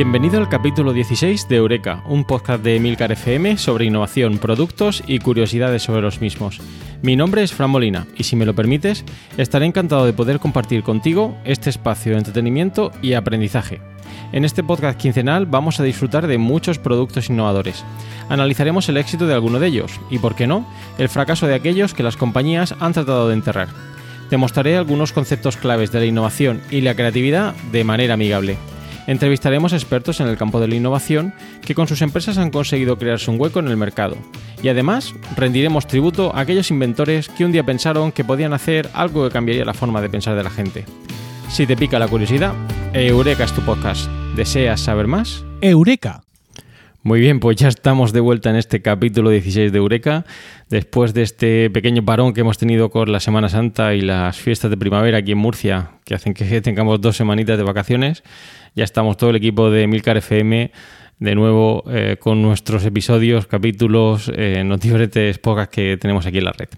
Bienvenido al capítulo 16 de Eureka, un podcast de Milcar FM sobre innovación, productos y curiosidades sobre los mismos. Mi nombre es Fran Molina y si me lo permites, estaré encantado de poder compartir contigo este espacio de entretenimiento y aprendizaje. En este podcast quincenal vamos a disfrutar de muchos productos innovadores. Analizaremos el éxito de alguno de ellos y, por qué no, el fracaso de aquellos que las compañías han tratado de enterrar. Te mostraré algunos conceptos claves de la innovación y la creatividad de manera amigable. Entrevistaremos expertos en el campo de la innovación que con sus empresas han conseguido crearse un hueco en el mercado. Y además rendiremos tributo a aquellos inventores que un día pensaron que podían hacer algo que cambiaría la forma de pensar de la gente. Si te pica la curiosidad, Eureka es tu podcast. ¿Deseas saber más? Eureka. Muy bien, pues ya estamos de vuelta en este capítulo 16 de Eureka, después de este pequeño parón que hemos tenido con la Semana Santa y las fiestas de primavera aquí en Murcia, que hacen que tengamos dos semanitas de vacaciones. Ya estamos todo el equipo de Milcar FM de nuevo eh, con nuestros episodios, capítulos, eh, pocas que tenemos aquí en la red.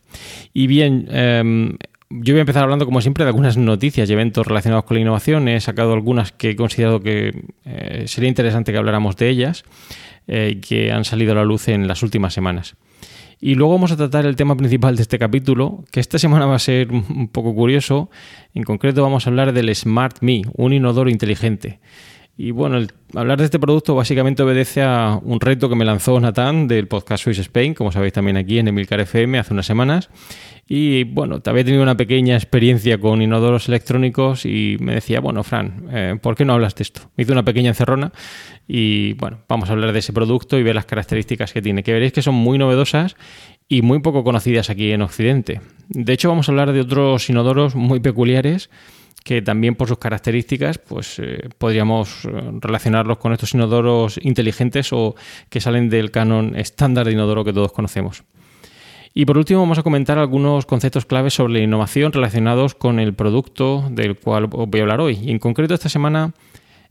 Y bien, em, yo voy a empezar hablando, como siempre, de algunas noticias y eventos relacionados con la innovación. He sacado algunas que he considerado que eh, sería interesante que habláramos de ellas eh, que han salido a la luz en las últimas semanas. Y luego vamos a tratar el tema principal de este capítulo, que esta semana va a ser un poco curioso. En concreto vamos a hablar del Smart Me, un inodoro inteligente. Y bueno, hablar de este producto básicamente obedece a un reto que me lanzó Nathan del podcast Swiss Spain, como sabéis también aquí en Emilcar FM hace unas semanas. Y bueno, había tenido una pequeña experiencia con inodoros electrónicos y me decía, bueno, Fran, eh, ¿por qué no hablas de esto? Me hizo una pequeña encerrona y bueno, vamos a hablar de ese producto y ver las características que tiene, que veréis que son muy novedosas y muy poco conocidas aquí en Occidente. De hecho, vamos a hablar de otros inodoros muy peculiares que también por sus características pues eh, podríamos eh, relacionarlos con estos inodoros inteligentes o que salen del canon estándar de inodoro que todos conocemos. Y por último vamos a comentar algunos conceptos claves sobre la innovación relacionados con el producto del cual os voy a hablar hoy. Y en concreto esta semana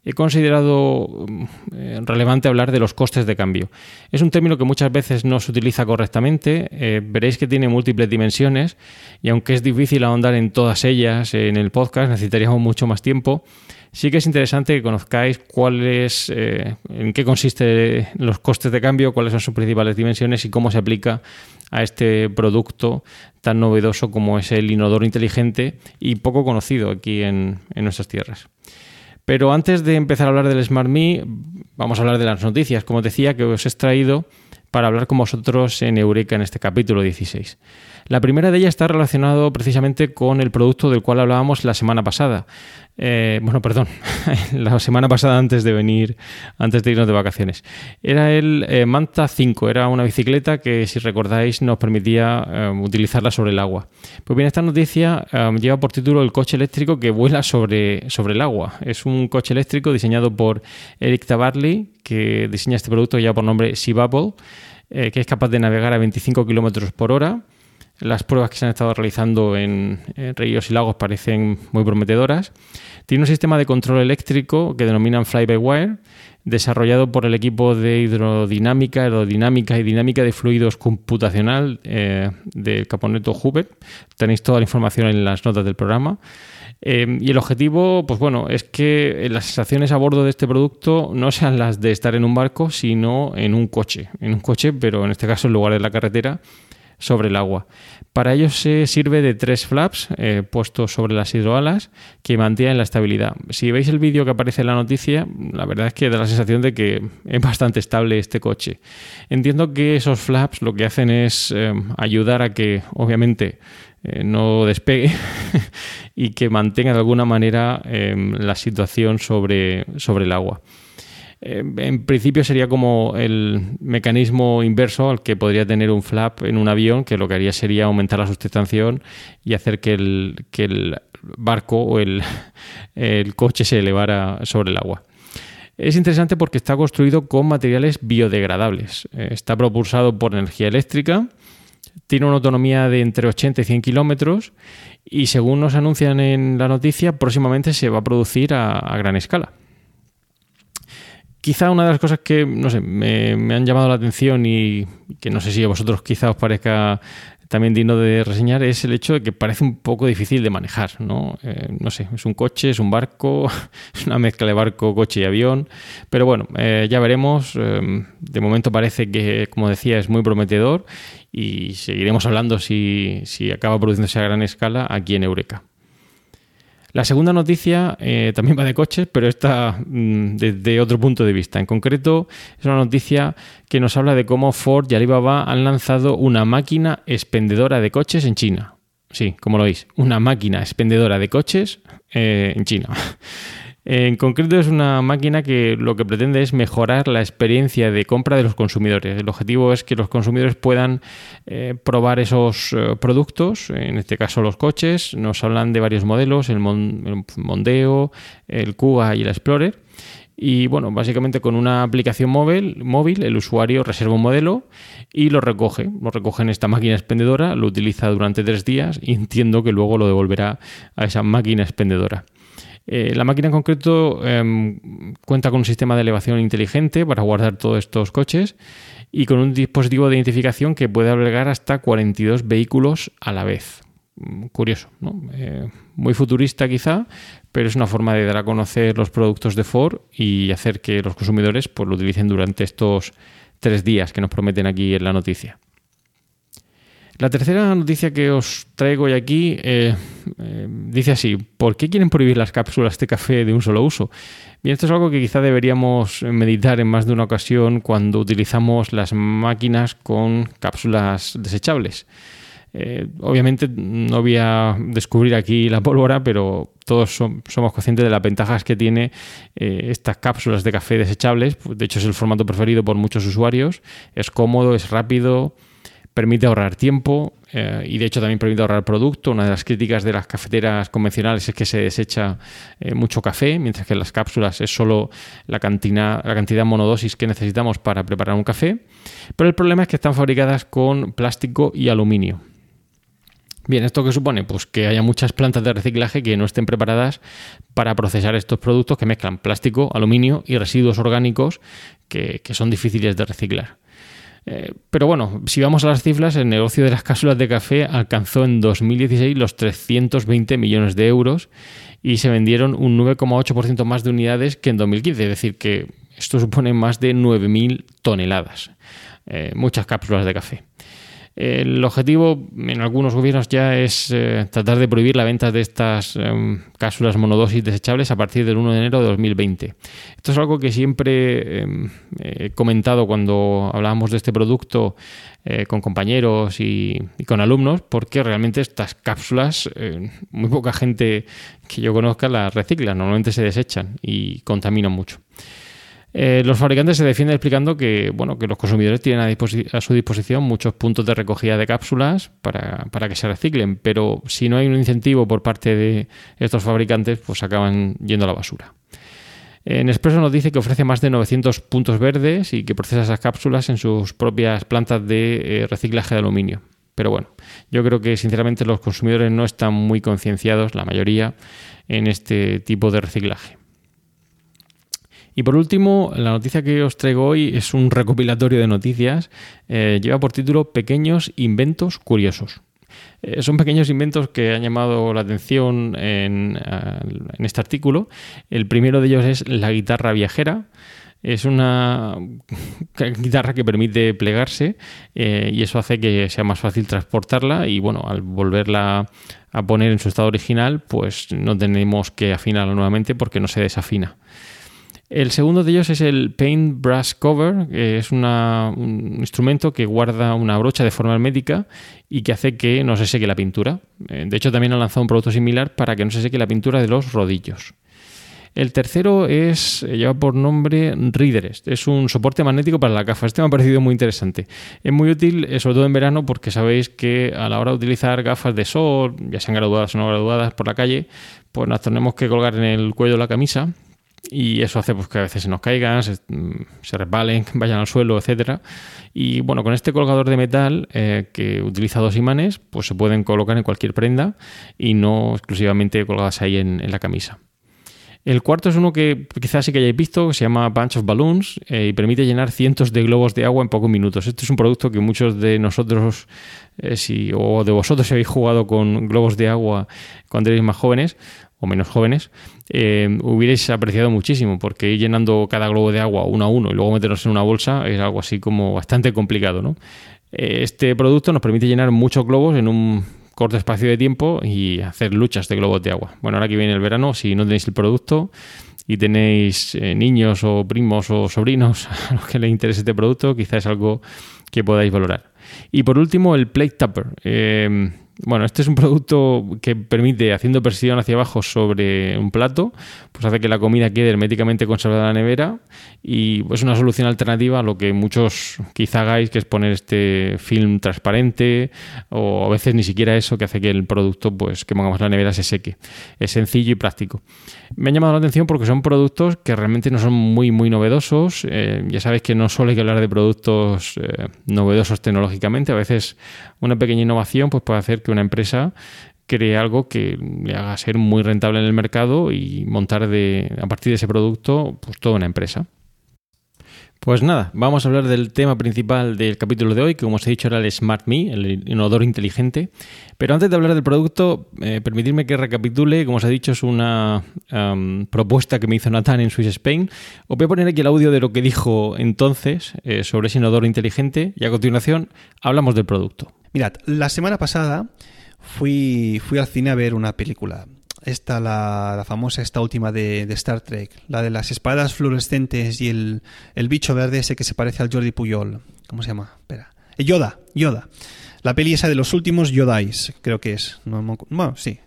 he considerado mm, relevante hablar de los costes de cambio. Es un término que muchas veces no se utiliza correctamente, eh, veréis que tiene múltiples dimensiones y aunque es difícil ahondar en todas ellas en el podcast, necesitaríamos mucho más tiempo. Sí que es interesante que conozcáis cuáles, eh, en qué consiste los costes de cambio, cuáles son sus principales dimensiones y cómo se aplica a este producto tan novedoso como es el inodoro inteligente y poco conocido aquí en nuestras tierras. Pero antes de empezar a hablar del Smart Me, vamos a hablar de las noticias, como decía, que os he extraído para hablar con vosotros en Eureka en este capítulo 16. La primera de ellas está relacionado precisamente con el producto del cual hablábamos la semana pasada. Eh, bueno, perdón, la semana pasada antes de venir, antes de irnos de vacaciones. Era el eh, Manta 5, era una bicicleta que, si recordáis, nos permitía eh, utilizarla sobre el agua. Pues bien, esta noticia lleva por título el coche eléctrico que vuela sobre, sobre el agua. Es un coche eléctrico diseñado por Eric Tabarly, que diseña este producto ya por nombre Sea Bubble, que es capaz de navegar a 25 km por hora las pruebas que se han estado realizando en, ríos y lagos parecen muy prometedoras. Tiene un sistema de control eléctrico que denominan fly-by-wire, desarrollado por el equipo de hidrodinámica, aerodinámica y dinámica de fluidos computacional eh, del Caponeto Hubert. Tenéis toda la información en las notas del programa. Eh, y el objetivo, pues bueno, es que las sensaciones a bordo de este producto no sean las de estar en un barco, sino en un coche. En un coche, pero en este caso en lugar de la carretera, sobre el agua. Para ello se sirve de tres flaps eh, puestos sobre las hidroalas que mantienen la estabilidad. Si veis el vídeo que aparece en la noticia, la verdad es que da la sensación de que es bastante estable este coche. Entiendo que esos flaps lo que hacen es eh, ayudar a que, obviamente, eh, no despegue y que mantenga de alguna manera la situación sobre, sobre el agua. Eh, en principio sería como el mecanismo inverso al que podría tener un flap en un avión, que lo que haría sería aumentar la sustentación y hacer que el, barco o el, coche se elevara sobre el agua. Es interesante porque está construido con materiales biodegradables. Eh, está propulsado por energía eléctrica, tiene una autonomía de entre 80 y 100 kilómetros y según nos anuncian en la noticia, próximamente se va a producir a gran escala. Quizá una de las cosas que, no sé, me, han llamado la atención y que no sé si a vosotros quizá os parezca también digno de reseñar es el hecho de que parece un poco difícil de manejar, ¿no? Eh, no sé, es un coche, es un barco, es una mezcla de barco, coche y avión, pero bueno, eh, ya veremos. Eh, de momento parece que, como decía, es muy prometedor y seguiremos hablando si, si acaba produciéndose a gran escala aquí en Eureka. La segunda noticia eh, también va de coches, pero está mm, desde otro punto de vista. En concreto, es una noticia que nos habla de cómo Ford y Alibaba han lanzado una máquina expendedora de coches en China. Sí, como lo veis, una máquina expendedora de coches eh, en China. En concreto es una máquina que lo que pretende es mejorar la experiencia de compra de los consumidores. El objetivo es que los consumidores puedan eh, probar esos eh, productos, en este caso los coches. Nos hablan de varios modelos, el, Mondeo, el Kuga y el Explorer. Y bueno, básicamente con una aplicación móvil, móvil, el usuario reserva un modelo y lo recoge. Lo recoge en esta máquina expendedora, lo utiliza durante tres días y entiendo que luego lo devolverá a esa máquina expendedora. Eh, la máquina en concreto em, cuenta con un sistema de elevación inteligente para guardar todos estos coches y con un dispositivo de identificación que puede albergar hasta 42 vehículos a la vez. Mm, curioso, ¿no? Eh, muy futurista quizá, pero es una forma de dar a conocer los productos de Ford y hacer que los consumidores pues, lo utilicen durante estos tres días que nos prometen aquí en la noticia. La tercera noticia que os traigo hoy aquí eh, eh, dice así, ¿por qué quieren prohibir las cápsulas de café de un solo uso? Bien, esto es algo que quizá deberíamos meditar en más de una ocasión cuando utilizamos las máquinas con cápsulas desechables. Eh, obviamente no voy a descubrir aquí la pólvora, pero todos somos conscientes de las ventajas que tiene estas cápsulas de café desechables. De hecho, es el formato preferido por muchos usuarios. Es cómodo, es rápido, permite ahorrar tiempo eh, y de hecho también permite ahorrar producto. Una de las críticas de las cafeteras convencionales es que se desecha eh, mucho café, mientras que en las cápsulas es solo la cantidad, la cantidad monodosis que necesitamos para preparar un café. Pero el problema es que están fabricadas con plástico y aluminio. Bien, ¿esto qué supone? Pues que haya muchas plantas de reciclaje que no estén preparadas para procesar estos productos que mezclan plástico, aluminio y residuos orgánicos que son difíciles de reciclar. Eh, pero bueno, si vamos a las cifras, el negocio de las cápsulas de café alcanzó en 2016 los 320 millones de euros y se vendieron un 9,8% más de unidades que en 2015, es decir, que esto supone más de 9.000 toneladas. Eh, muchas cápsulas de café. El objetivo en algunos gobiernos ya es eh, tratar de prohibir la venta de estas em, cápsulas monodosis desechables a partir del 1 de enero de 2020. Esto es algo que siempre em, he comentado cuando hablábamos de este producto eh, con compañeros y, con alumnos, porque realmente estas cápsulas, eh, muy poca gente que yo conozca las recicla, normalmente se desechan y contaminan mucho. Eh, los fabricantes se defienden explicando que, bueno, que los consumidores tienen a, su disposición muchos puntos de recogida de cápsulas para, que se reciclen, pero si no hay un incentivo por parte de estos fabricantes, pues acaban yendo a la basura. En Expreso nos dice que ofrece más de 900 puntos verdes y que procesa esas cápsulas en sus propias plantas de eh, reciclaje de aluminio. Pero bueno, yo creo que sinceramente los consumidores no están muy concienciados, la mayoría, en este tipo de reciclaje. Y por último, la noticia que os traigo hoy es un recopilatorio de noticias. Eh, lleva por título Pequeños inventos curiosos. Eh, son pequeños inventos que han llamado la atención en, en, este artículo. El primero de ellos es la guitarra viajera. Es una guitarra que permite plegarse eh, y eso hace que sea más fácil transportarla y bueno, al volverla a poner en su estado original, pues no tenemos que afinarla nuevamente porque no se desafina. El segundo de ellos es el Paint Brush Cover, que es un instrumento que guarda una brocha de forma hermética y que hace que no se seque la pintura. Eh, de hecho, también han lanzado un producto similar para que no se seque la pintura de los rodillos. El tercero es, eh, lleva por nombre Readerest. Es un soporte magnético para la gafa. Este me ha parecido muy interesante. Es muy útil, eh, sobre todo en verano, porque sabéis que a la hora de utilizar gafas de sol, ya sean graduadas o no graduadas por la calle, pues las tenemos que colgar en el cuello la camisa y eso hace pues, que a veces se nos caigan, se, mm, resbalen, vayan al suelo, etcétera. Y bueno, con este colgador de metal eh, que utiliza dos imanes, pues se pueden colocar en cualquier prenda y no exclusivamente colgadas ahí en, la camisa. El cuarto es uno que quizás sí que hayáis visto, que se llama Bunch of Balloons eh, y permite llenar cientos de globos de agua en pocos minutos. Este es un producto que muchos de nosotros, eh, si, o de vosotros si habéis jugado con globos de agua cuando erais más jóvenes, o menos jóvenes, eh, hubierais apreciado muchísimo, porque ir llenando cada globo de agua uno a uno y luego meterlos en una bolsa es algo así como bastante complicado. ¿no? Eh, este producto nos permite llenar muchos globos en un corto espacio de tiempo y hacer luchas de globos de agua. Bueno, ahora que viene el verano, si no tenéis el producto y tenéis eh, niños o primos o sobrinos a los que les interese este producto, quizás es algo que podáis valorar. Y por último, el Plate Tupper. Bueno, este es un producto que permite, haciendo presión hacia abajo sobre un plato, pues hace que la comida quede herméticamente conservada en la nevera y es una solución alternativa a lo que muchos quizá hagáis, que es poner este film transparente o a veces ni siquiera eso que hace que el producto pues que pongamos la nevera se seque. Es sencillo y práctico. Me ha llamado la atención porque son productos que realmente no son muy muy novedosos. Eh, ya sabéis que no solo hay que hablar de productos eh, novedosos tecnológicamente, a veces una pequeña innovación pues puede hacer que una empresa cree algo que le haga ser muy rentable en el mercado y montar de, a partir de ese producto pues toda una empresa. Pues nada, vamos a hablar del tema principal del capítulo de hoy, que como os he dicho era el Smart Me, el inodoro inteligente. Pero antes de hablar del producto, eh, permitidme que recapitule, como os he dicho, es una propuesta que me hizo Nathan en Swiss Spain. Os voy a poner aquí el audio de lo que dijo entonces eh, sobre ese inodoro inteligente y a continuación hablamos del producto. Mirad, la semana pasada fui, fui al cine a ver una película esta, la, famosa, esta última de, Star Trek, la de las espadas fluorescentes y el, bicho verde ese que se parece al Jordi Puyol. ¿Cómo se llama? Espera. Eh, Yoda, Yoda. La peli esa de los últimos Yodais, creo que es. bueno, sí.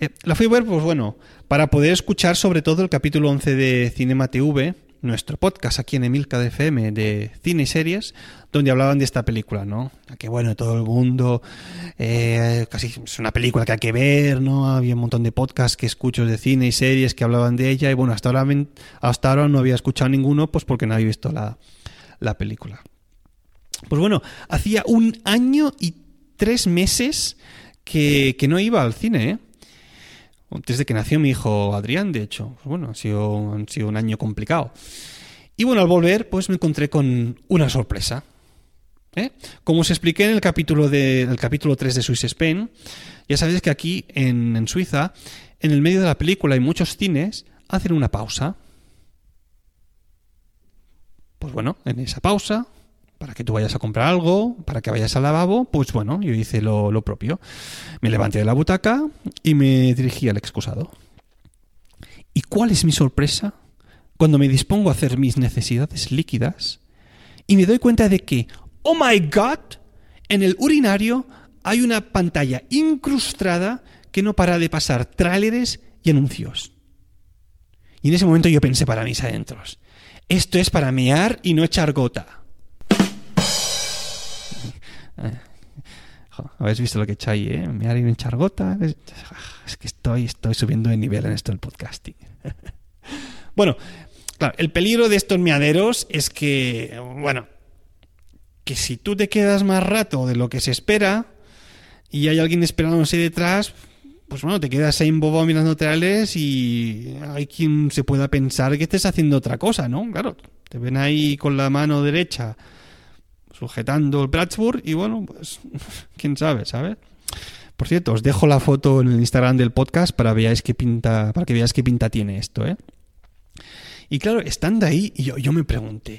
Eh, la fui a ver, pues bueno, para poder escuchar sobre todo el capítulo 11 de Cinema TV, nuestro podcast aquí en Emilca de FM de cine y series, donde hablaban de esta película, ¿no? Que bueno, todo el mundo, eh, casi es una película que hay que ver, ¿no? Había un montón de podcasts que escucho de cine y series que hablaban de ella y bueno, hasta ahora, hasta ahora no había escuchado ninguno, pues porque no había visto la, la película. Pues bueno, hacía un año y tres meses que, que no iba al cine, ¿eh? Desde que nació mi hijo Adrián, de hecho. Pues bueno, ha sido, un año complicado. Y bueno, al volver, pues me encontré con una sorpresa. ¿eh? Como os expliqué en el capítulo, de, capítulo 3 de Swiss Spain, ya sabéis que aquí en, en Suiza, en el medio de la película y muchos cines, hacen una pausa. Pues bueno, en esa pausa para que tú vayas a comprar algo, para que vayas al lavabo, pues bueno, yo hice lo, propio. Me levanté de la butaca y me dirigí al excusado. ¿Y cuál es mi sorpresa? Cuando me dispongo a hacer mis necesidades líquidas y me doy cuenta de que, oh my god, en el urinario hay una pantalla incrustada que no para de pasar tráileres y anuncios. Y en ese momento yo pensé para mis adentros, esto es para mear y no echar gota. Habéis visto lo que he ¿eh? Me en chargota. Es que estoy, estoy subiendo de nivel en esto del podcasting. bueno, claro, el peligro de estos meaderos es que, bueno, que si tú te quedas más rato de lo que se espera y hay alguien esperándose detrás, pues bueno, te quedas ahí en bobo mirando laterales y hay quien se pueda pensar que estés haciendo otra cosa, ¿no? Claro, te ven ahí con la mano derecha sujetando el Plattsburgh y bueno, pues quién sabe, ¿sabes? Por cierto, os dejo la foto en el Instagram del podcast para veáis qué pinta, para que veáis qué pinta tiene esto, ¿eh? Y claro, estando ahí, yo, yo me pregunté,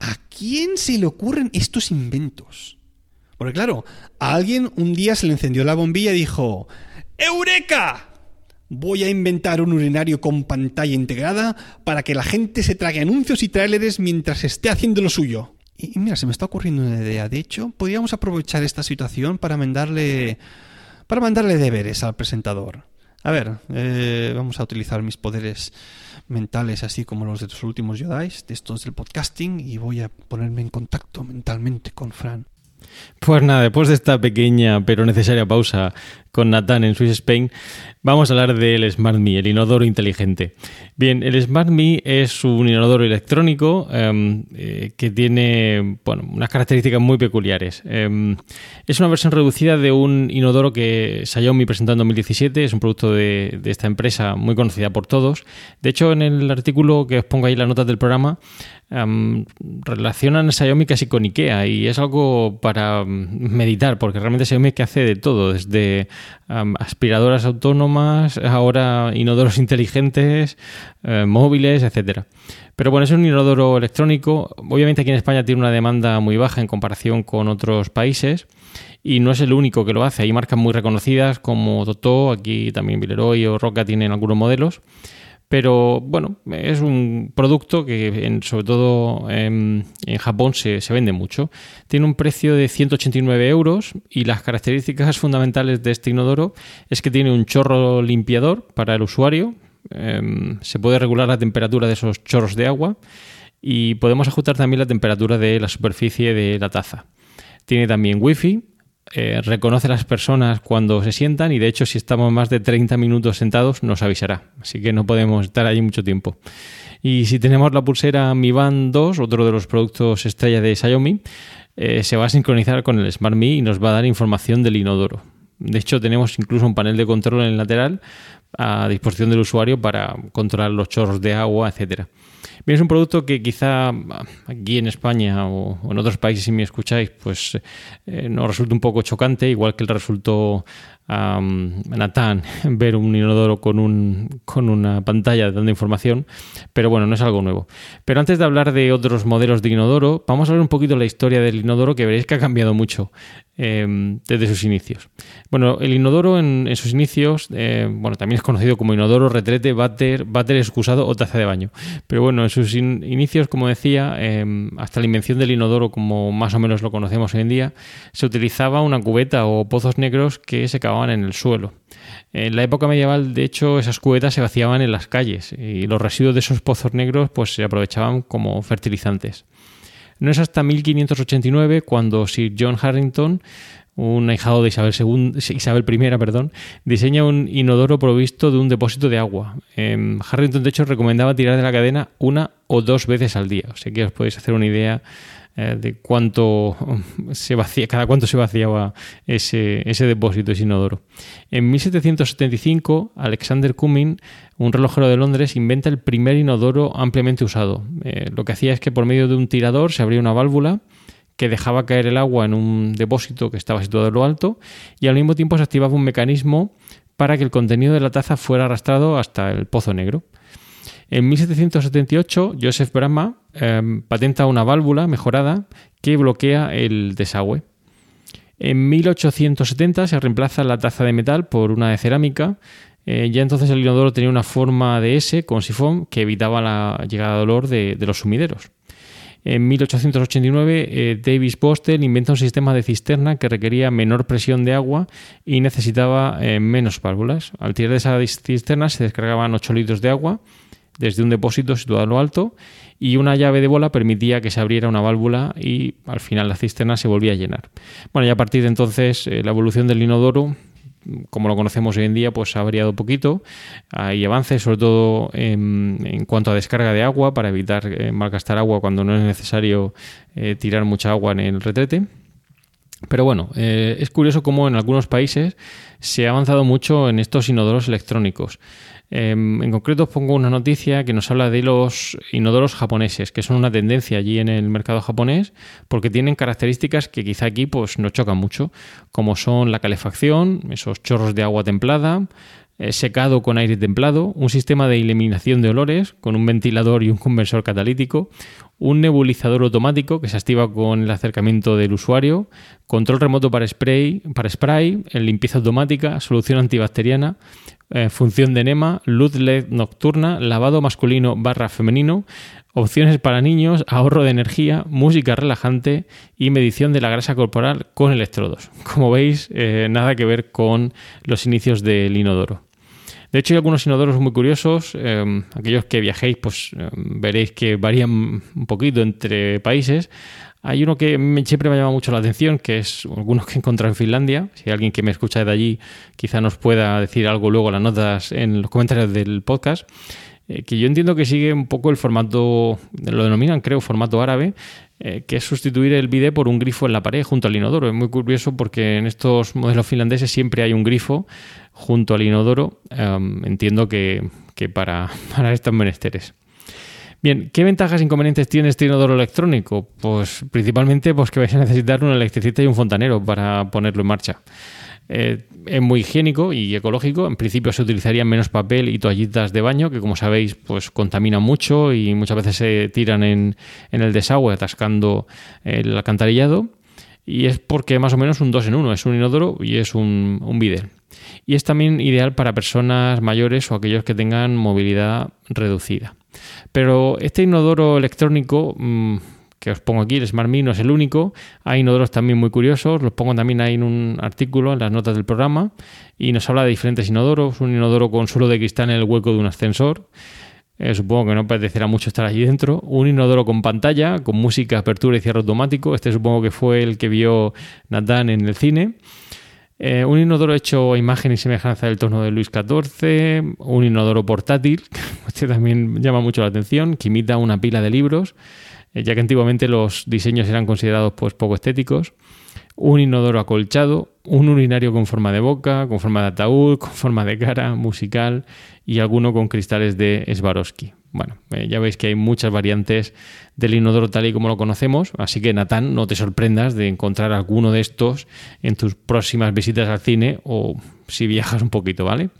¿A quién se le ocurren estos inventos? Porque claro, a alguien un día se le encendió la bombilla y dijo, ¡Eureka! Voy a inventar un urinario con pantalla integrada para que la gente se trague anuncios y tráileres mientras esté haciendo lo suyo. Y mira, se me está ocurriendo una idea. De hecho, podríamos aprovechar esta situación para mandarle, para mandarle deberes al presentador. A ver, eh, vamos a utilizar mis poderes mentales, así como los de los últimos Jedi, de estos del podcasting, y voy a ponerme en contacto mentalmente con Fran. Pues nada, después de esta pequeña pero necesaria pausa con Nathan en Swiss Spain, vamos a hablar del Smart Me, el inodoro inteligente. Bien, el Smart Me es un inodoro electrónico em, eh, que tiene bueno, unas características muy peculiares. Em, es una versión reducida de un inodoro que Xiaomi presentó en 2017, es un producto de, esta empresa muy conocida por todos. De hecho, en el artículo que os pongo ahí las notas del programa, Um, relacionan a Xiaomi casi con IKEA y es algo para meditar porque realmente Xiaomi que hace de todo, desde aspiradoras autónomas, ahora inodoros inteligentes, eh, móviles, etcétera. Pero bueno, es un inodoro electrónico. Obviamente aquí en España tiene una demanda muy baja en comparación con otros países y no es el único que lo hace. Hay marcas muy reconocidas como Toto, aquí también Villeroy o Roca tienen algunos modelos. Pero bueno, es un producto que sobre todo en, Japón se, vende mucho. Tiene un precio de 189 euros y las características fundamentales de este inodoro es que tiene un chorro limpiador para el usuario. Em, se puede regular la temperatura de esos chorros de agua y podemos ajustar también la temperatura de la superficie de la taza. Tiene también wifi eh, reconoce a las personas cuando se sientan y de hecho si estamos más de 30 minutos sentados nos avisará, así que no podemos estar allí mucho tiempo. Y si tenemos la pulsera Mi Band 2, otro de los productos estrella de Xiaomi, eh, se va a sincronizar con el Smart Me y nos va a dar información del inodoro. De hecho, tenemos incluso un panel de control en el lateral a disposición del usuario para controlar los chorros de agua, etcétera. Es un producto que quizá aquí en España o, en otros países, si me escucháis, pues eh, nos resulta un poco chocante, igual que el resultó a Natán ver un inodoro con, un, con una pantalla dando información, pero bueno, no es algo nuevo. Pero antes de hablar de otros modelos de inodoro, vamos a ver un poquito la historia del inodoro que veréis que ha cambiado mucho em, desde sus inicios. Bueno, el inodoro en, sus inicios, eh, bueno, también es conocido como inodoro, retrete, váter, excusado o taza de baño. Pero bueno, en sus inicios, como decía, em, hasta la invención del inodoro, como más o menos lo conocemos hoy en día, se utilizaba una cubeta o pozos negros que se cavaban en el suelo. En la época medieval, de hecho, esas cubetas se vaciaban en las calles y los residuos de esos pozos negros pues, se aprovechaban como fertilizantes. No es hasta 1589 cuando Sir John Harrington, un ahijado de Isabel, II, Isabel I, perdón, diseña un inodoro provisto de un depósito de agua. Em, Harrington, de hecho, recomendaba tirar de la cadena una o dos veces al día. O sea que os podéis hacer una idea eh, de cuánto se vacía, cada cuánto se vaciaba ese, ese depósito, ese inodoro. En 1775, Alexander Cumming, un relojero de Londres, inventa el primer inodoro ampliamente usado. Eh, lo que hacía es que por medio de un tirador se abría una válvula que dejaba caer el agua en un depósito que estaba situado en lo alto y al mismo tiempo se activaba un mecanismo para que el contenido de la taza fuera arrastrado hasta el pozo negro. En 1778, Joseph Brahma em, patenta una válvula mejorada que bloquea el desagüe. En 1870 se reemplaza la taza de metal por una de cerámica. Eh, ya entonces el inodoro tenía una forma de S con sifón que evitaba la llegada de olor de, los sumideros. En 1889, eh, Davis Boston inventa un sistema de cisterna que requería menor presión de agua y necesitaba eh, menos válvulas. Al tirar de esa cisterna se descargaban 8 litros de agua desde un depósito situado a lo alto y una llave de bola permitía que se abriera una válvula y al final la cisterna se volvía a llenar. Bueno, y a partir de entonces eh, la evolución del inodoro como lo conocemos hoy en día, pues ha variado poquito. Hay avances, sobre todo en, cuanto a descarga de agua, para evitar eh, malgastar agua cuando no es necesario eh, tirar mucha agua en el retrete. Pero bueno, es curioso cómo en algunos países se ha avanzado mucho en estos inodoros electrónicos. Em, en concreto os pongo una noticia que nos habla de los inodoros japoneses, que son una tendencia allí en el mercado japonés, porque tienen características que quizá aquí pues, nos chocan mucho, como son la calefacción, esos chorros de agua templada, eh, secado con aire templado, un sistema de eliminación de olores con un ventilador y un conversor catalítico, un nebulizador automático que se activa con el acercamiento del usuario, control remoto para spray, para spray, limpieza automática, solución antibacteriana, eh, función de enema, luz LED nocturna, lavado masculino barra femenino, opciones para niños, ahorro de energía, música relajante y medición de la grasa corporal con electrodos. Como veis, eh, nada que ver con los inicios del inodoro. De hecho, hay algunos inodoros muy curiosos. Eh, aquellos que viajéis, pues veréis que varían un poquito entre países. Hay uno que siempre me llama mucho la atención, que es algunos que encontrado en Finlandia. Si alguien que me escucha de allí quizá nos pueda decir algo luego en las notas, en los comentarios del podcast, eh, que yo entiendo que sigue un poco el formato, lo denominan creo formato árabe, eh, que es sustituir el bidé por un grifo en la pared junto al inodoro. Es muy curioso porque en estos modelos finlandeses siempre hay un grifo junto al inodoro. Em, entiendo que, para, para estos menesteres. Bien, ¿qué ventajas e inconvenientes tiene este inodoro electrónico? Pues principalmente pues, que vais a necesitar un electricista y un fontanero para ponerlo en marcha. Eh, es muy higiénico y ecológico. En principio se utilizarían menos papel y toallitas de baño, que como sabéis, pues contaminan mucho y muchas veces se tiran en, el desagüe atascando el alcantarillado. Y es porque más o menos un 2 en 1, es un inodoro y es un, un Y es también ideal para personas mayores o aquellos que tengan movilidad reducida. Pero este inodoro electrónico mm, que os pongo aquí, el Smart no es el único. Hay inodoros también muy curiosos, los pongo también ahí en un artículo, en las notas del programa, y nos habla de diferentes inodoros. Un inodoro con suelo de cristal en el hueco de un ascensor. Eh, supongo que no parecerá mucho estar allí dentro. Un inodoro con pantalla, con música, apertura y cierre automático. Este supongo que fue el que vio Nathan en el cine. Eh, un inodoro hecho a imagen y semejanza del tono de Luis XIV, un inodoro portátil, este también llama mucho la atención, que imita una pila de libros, ya que antiguamente los diseños eran considerados pues, poco estéticos, un inodoro acolchado, un urinario con forma de boca, con forma de ataúd, con forma de cara, musical y alguno con cristales de Swarovski. Bueno, eh, ya veis que hay muchas variantes del inodoro tal y como lo conocemos, así que Natán, no te sorprendas de encontrar alguno de estos en tus próximas visitas al cine o si viajas un poquito, ¿vale?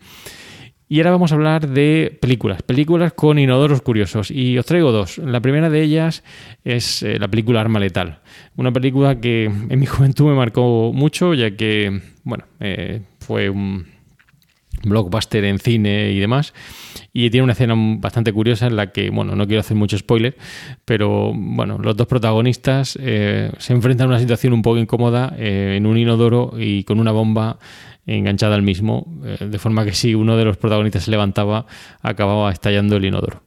Y ahora vamos a hablar de películas, películas con inodoros curiosos. Y os traigo dos. La primera de ellas es eh, la película Arma Letal. Una película que en mi juventud me marcó mucho, ya que, bueno, eh, fue un blockbuster en cine y demás. Y tiene una escena bastante curiosa en la que, bueno, no quiero hacer mucho spoiler, pero bueno, los dos protagonistas eh, se enfrentan a una situación un poco incómoda eh, en un inodoro y con una bomba enganchada al mismo, eh, de forma que si uno de los protagonistas se levantaba, acababa estallando el inodoro.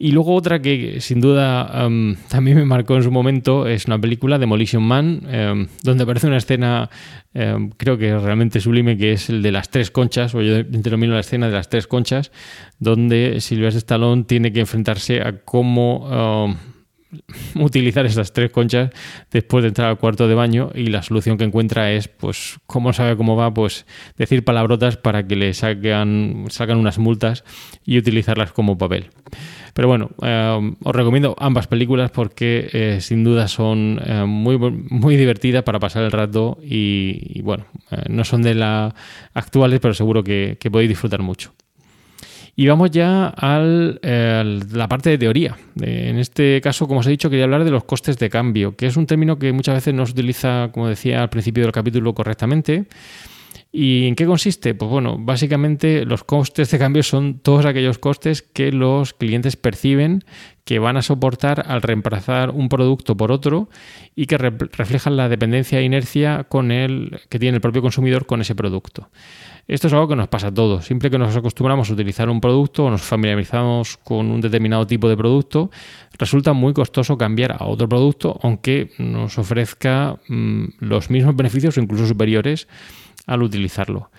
Y luego otra que sin duda también me marcó en su momento es una película, Demolition Man, em, donde aparece una escena, em, creo que realmente sublime, que es el de las tres conchas, o yo denomino la escena de las tres conchas, donde Sylvester Stallone tiene que enfrentarse a cómo utilizar esas tres conchas después de entrar al cuarto de baño y la solución que encuentra es, pues, como sabe cómo va, pues decir palabrotas para que le sacan, sacan unas multas y utilizarlas como papel. Pero bueno, eh, os recomiendo ambas películas porque eh, sin duda son eh, muy, muy divertidas para pasar el rato y, bueno, no son de las actuales, pero seguro que, podéis disfrutar mucho. Y vamos ya a la parte de teoría. En este caso, como os he dicho, quería hablar de los costes de cambio, que es un término que muchas veces no se utiliza, como decía al principio del capítulo, correctamente. ¿Y en qué consiste? Pues bueno, básicamente los costes de cambio son todos aquellos costes que los clientes perciben que van a soportar al reemplazar un producto por otro y que reflejan la dependencia e inercia con el, que tiene el propio consumidor con ese producto. Esto es algo que nos pasa a todos. Siempre que nos acostumbramos a utilizar un producto o nos familiarizamos con un determinado tipo de producto, resulta muy costoso cambiar a otro producto, aunque nos ofrezca mm, los mismos beneficios o incluso superiores al utilizarlo.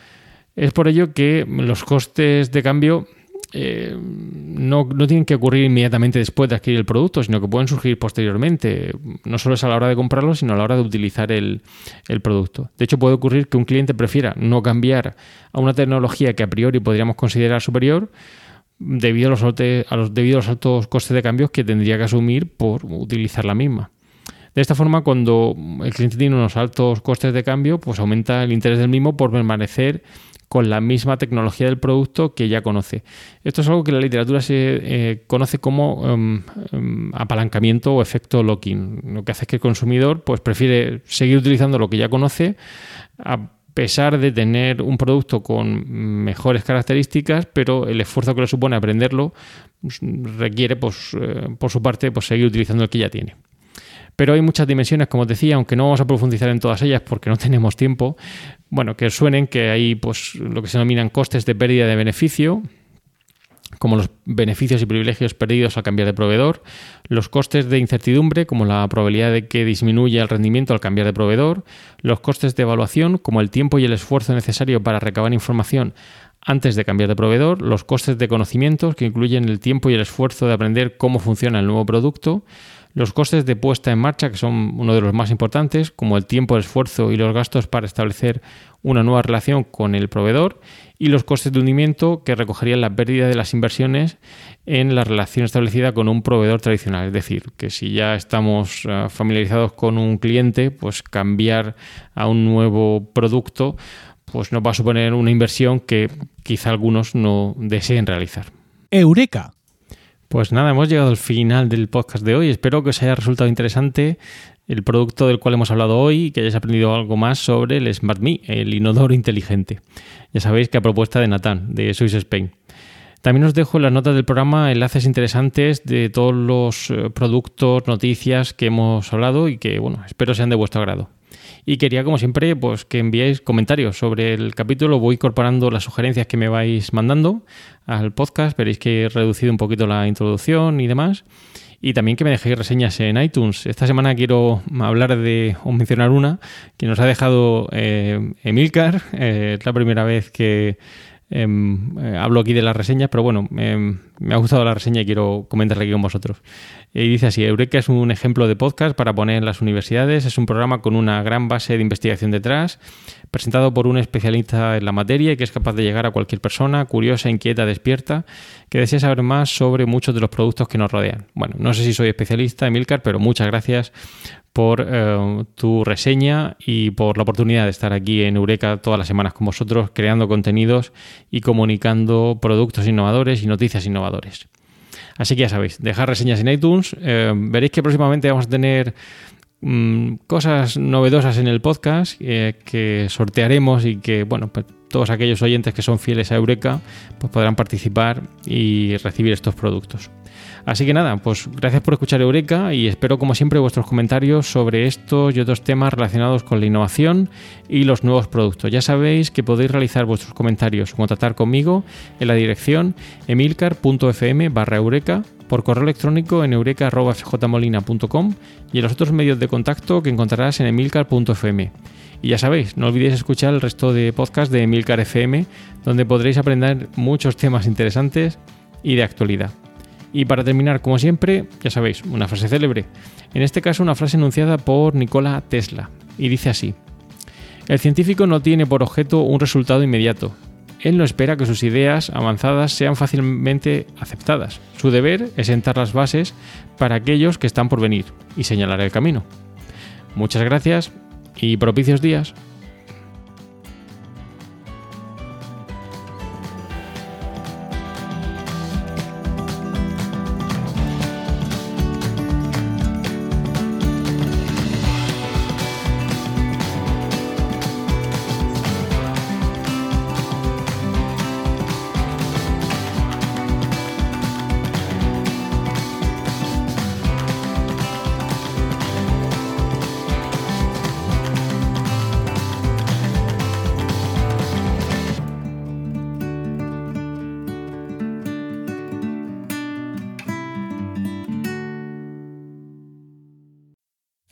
Es por ello que los costes de cambio eh, no, tienen que ocurrir inmediatamente después de adquirir el producto, sino que pueden surgir posteriormente. No solo es a la hora de comprarlo, sino a la hora de utilizar el, producto. De hecho, puede ocurrir que un cliente prefiera no cambiar a una tecnología que a priori podríamos considerar superior debido a los, a los, debido a los altos costes de cambio que tendría que asumir por utilizar la misma. De esta forma, cuando el cliente tiene unos altos costes de cambio, pues aumenta el interés del mismo por permanecer con la misma tecnología del producto que ya conoce. Esto es algo que la literatura se eh, conoce como em, em, apalancamiento o efecto locking. Lo que hace es que el consumidor pues, prefiere seguir utilizando lo que ya conoce a pesar de tener un producto con mejores características, pero el esfuerzo que le supone aprenderlo pues, requiere pues, eh, por su parte pues, seguir utilizando el que ya tiene. Pero hay muchas dimensiones, como os decía, aunque no vamos a profundizar en todas ellas porque no tenemos tiempo. Bueno, que suenen que hay pues, lo que se denominan costes de pérdida de beneficio, como los beneficios y privilegios perdidos al cambiar de proveedor, los costes de incertidumbre, como la probabilidad de que disminuya el rendimiento al cambiar de proveedor, los costes de evaluación, como el tiempo y el esfuerzo necesario para recabar información antes de cambiar de proveedor, los costes de conocimientos, que incluyen el tiempo y el esfuerzo de aprender cómo funciona el nuevo producto, los costes de puesta en marcha, que son uno de los más importantes, como el tiempo, el esfuerzo y los gastos para establecer una nueva relación con el proveedor, y los costes de hundimiento, que recogerían la pérdida de las inversiones en la relación establecida con un proveedor tradicional. Es decir, que si ya estamos eh, familiarizados con un cliente, pues cambiar a un nuevo producto pues nos va a suponer una inversión que quizá algunos no deseen realizar. Eureka pues nada, hemos llegado al final del podcast de hoy. Espero que os haya resultado interesante el producto del cual hemos hablado hoy y que hayáis aprendido algo más sobre el Smart Me, el inodoro inteligente. Ya sabéis que a propuesta de Natán, de Swiss Spain. También os dejo en las notas del programa enlaces interesantes de todos los eh, productos, noticias que hemos hablado y que, bueno, espero sean de vuestro agrado. Y quería, como siempre, pues que enviéis comentarios sobre el capítulo. Voy incorporando las sugerencias que me vais mandando al podcast. Veréis que he reducido un poquito la introducción y demás. Y también que me dejéis reseñas en iTunes. Esta semana quiero hablar de, o mencionar una, que nos ha dejado eh, Emilcar. Eh, es la primera vez que em, eh, hablo aquí de las reseñas, pero bueno, em, me ha gustado la reseña y quiero comentarla aquí con vosotros. Y dice así, Eureka es un ejemplo de podcast para poner en las universidades, es un programa con una gran base de investigación detrás, presentado por un especialista en la materia y que es capaz de llegar a cualquier persona curiosa, inquieta, despierta, que desea saber más sobre muchos de los productos que nos rodean. Bueno, no sé si soy especialista, Emilcar, pero muchas gracias por eh, tu reseña y por la oportunidad de estar aquí en Eureka todas las semanas con vosotros, creando contenidos y comunicando productos innovadores y noticias Así que ya sabéis, dejar reseñas en iTunes. Eh, veréis que próximamente vamos a tener mm, cosas novedosas en el podcast eh, que sortearemos y que, bueno, pues todos aquellos oyentes que son fieles a Eureka pues podrán participar y recibir estos productos. Así que nada, pues gracias por escuchar Eureka y espero como siempre vuestros comentarios sobre estos y otros temas relacionados con la innovación y los nuevos productos. Ya sabéis que podéis realizar vuestros comentarios o contactar conmigo en la dirección emilcar.fm barra eureka por correo electrónico en eureka.fjmolina.com y en los otros medios de contacto que encontrarás en emilcar.fm. Y ya sabéis, no olvidéis escuchar el resto de podcast de Emilcar FM, donde podréis aprender muchos temas interesantes y de actualidad. Y para terminar, como siempre, ya sabéis, una frase célebre. En este caso, una frase enunciada por Nikola Tesla. Y dice así. El científico no tiene por objeto un resultado inmediato. Él no espera que sus ideas avanzadas sean fácilmente aceptadas. Su deber es sentar las bases para aquellos que están por venir y señalar el camino. Muchas gracias y propicios días.